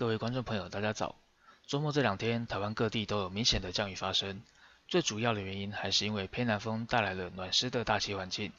各位观众朋友，大家早。周末这两天，台湾各地都有明显的降雨发生。最主要的原因还是因为偏南风带来了暖湿的大气环境，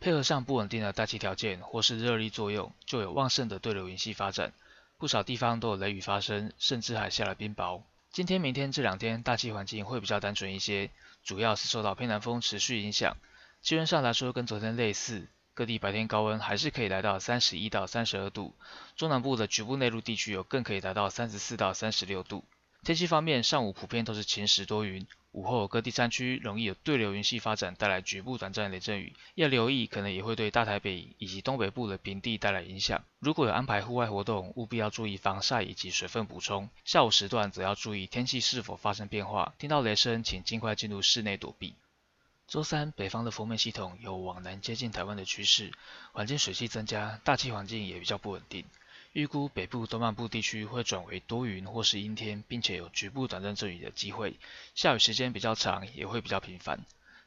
配合上不稳定的大气条件或是热力作用，就有旺盛的对流云系发展。不少地方都有雷雨发生，甚至还下了冰雹。今天、明天这两天，大气环境会比较单纯一些，主要是受到偏南风持续影响。气温上来说，跟昨天类似。各地白天高温还是可以来到三十一到三十二度，中南部的局部内陆地区有更可以达到三十四到三十六度。天气方面，上午普遍都是晴时多云，午后各地山区容易有对流云系发展，带来局部短暂雷阵雨，要留意可能也会对大台北以及东北部的平地带来影响。如果有安排户外活动，务必要注意防晒以及水分补充。下午时段则要注意天气是否发生变化，听到雷声请尽快进入室内躲避。周三，北方的锋面系统有往南接近台湾的趋势，环境水汽增加，大气环境也比较不稳定。预估北部东半部地区会转为多云或是阴天，并且有局部短暂阵雨的机会，下雨时间比较长，也会比较频繁。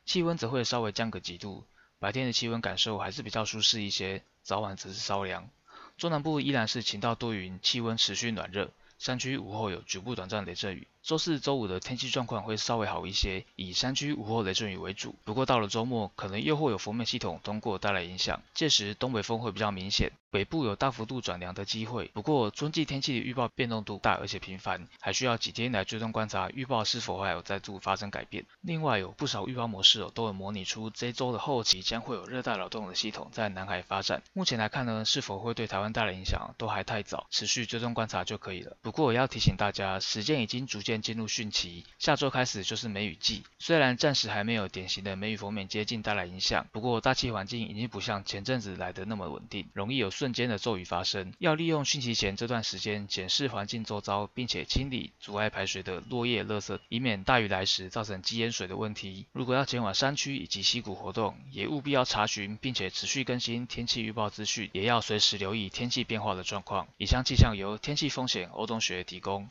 气温则会稍微降个几度，白天的气温感受还是比较舒适一些，早晚则是稍凉。中南部依然是晴到多云，气温持续暖热，山区午后有局部短暂雷阵雨。周四、周五的天气状况会稍微好一些，以山区午后雷阵雨为主。不过到了周末，可能又会有锋面系统通过带来影响，届时东北风会比较明显，北部有大幅度转凉的机会。不过春季天气的预报变动度大而且频繁，还需要几天来追踪观察预报是否还有再度发生改变。另外有不少预报模式哦，都有模拟出这周的后期将会有热带扰动的系统在南海发展。目前来看呢，是否会对台湾带来影响都还太早，持续追踪观察就可以了。不过我要提醒大家，时间已经逐渐进入汛期。下周开始就是梅雨季，虽然暂时还没有典型的梅雨锋面接近带来影响，不过大气环境已经不像前阵子来的那么稳定，容易有瞬间的骤雨发生。要利用汛期前这段时间检视环境周遭，并且清理阻碍排水的落叶、垃圾，以免大雨来时造成积淹水的问题。如果要前往山区以及溪谷活动，也务必要查询并且持续更新天气预报资讯，也要随时留意天气变化的状况。以上气象由天气风险欧东同学提供